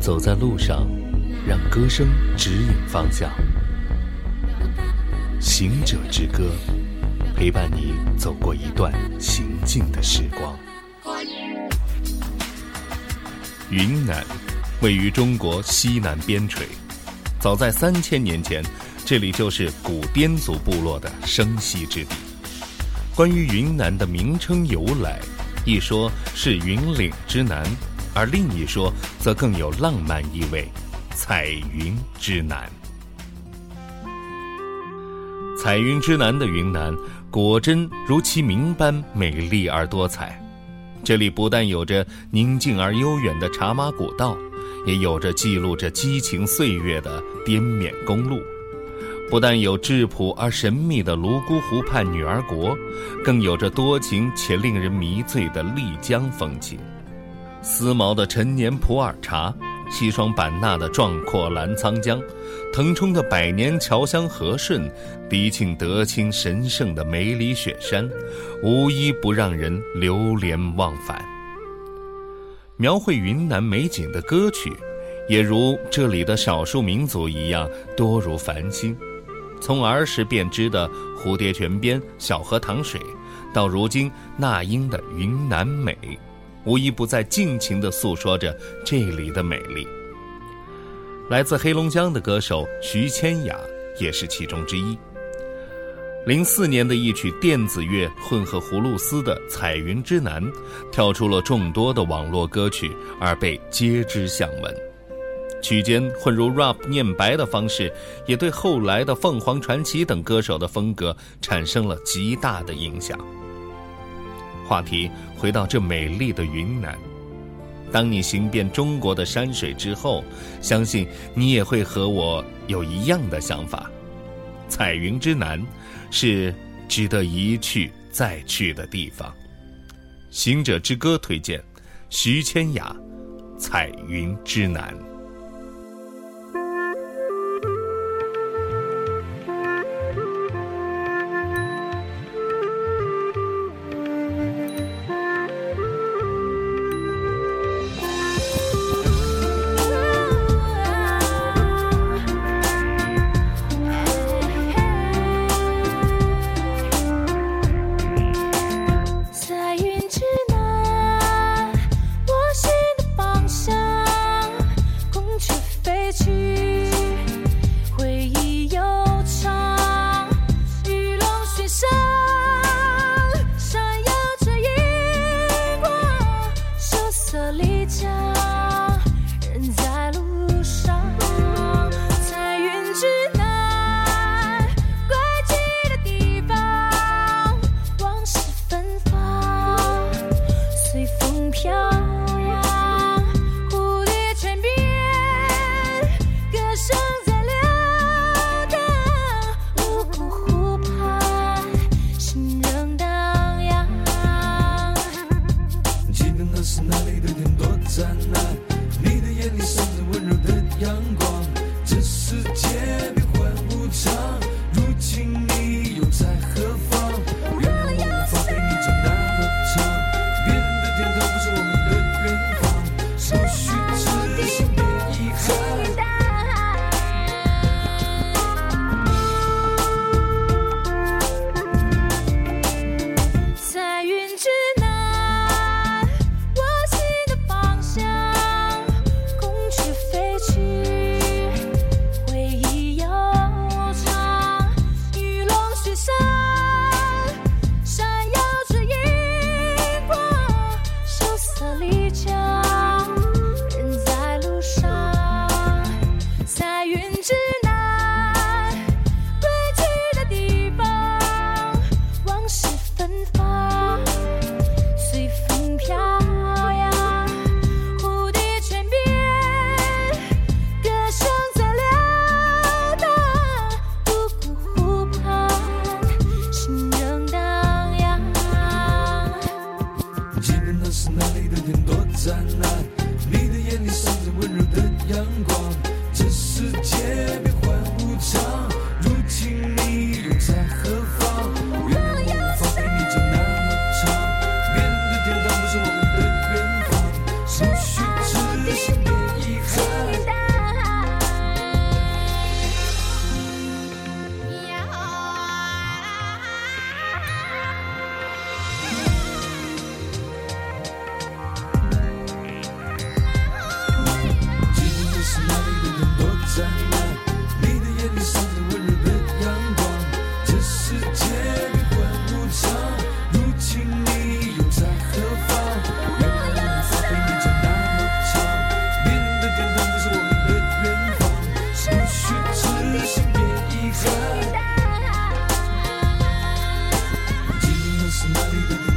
走在路上，让歌声指引方向。行者之歌，陪伴你走过一段行进的时光。云南位于中国西南边陲，早在三千年前，这里就是古滇族部落的生息之地。关于云南的名称由来，一说是云岭之南，而另一说则更有浪漫意味——彩云之南。彩云之南的云南，果真如其名般美丽而多彩。这里不但有着宁静而悠远的茶马古道，也有着记录着激情岁月的滇缅公路；不但有质朴而神秘的泸沽湖畔女儿国，更有着多情且令人迷醉的丽江风情。思茅的陈年普洱茶。西双版纳的壮阔澜沧江，腾冲的百年侨乡和顺，迪庆德清神圣的梅里雪山，无一不让人流连忘返。描绘云南美景的歌曲，也如这里的少数民族一样多如繁星。从儿时便知的蝴蝶泉边小河淌水，到如今那英的云南美。无一不在尽情地诉说着这里的美丽。来自黑龙江的歌手徐千雅也是其中之一。零四年的一曲电子乐混合葫芦丝的《彩云之南》，跳出了众多的网络歌曲，而被皆知巷闻。曲间混入 rap 念白的方式，也对后来的凤凰传奇等歌手的风格产生了极大的影响。话题回到这美丽的云南，当你行遍中国的山水之后，相信你也会和我有一样的想法。彩云之南，是值得一去再去的地方。行者之歌推荐，徐千雅，《彩云之南》。你的天多湛蓝，你的眼里闪着温柔的阳光。这世界变幻无常，如今你又在何方？You.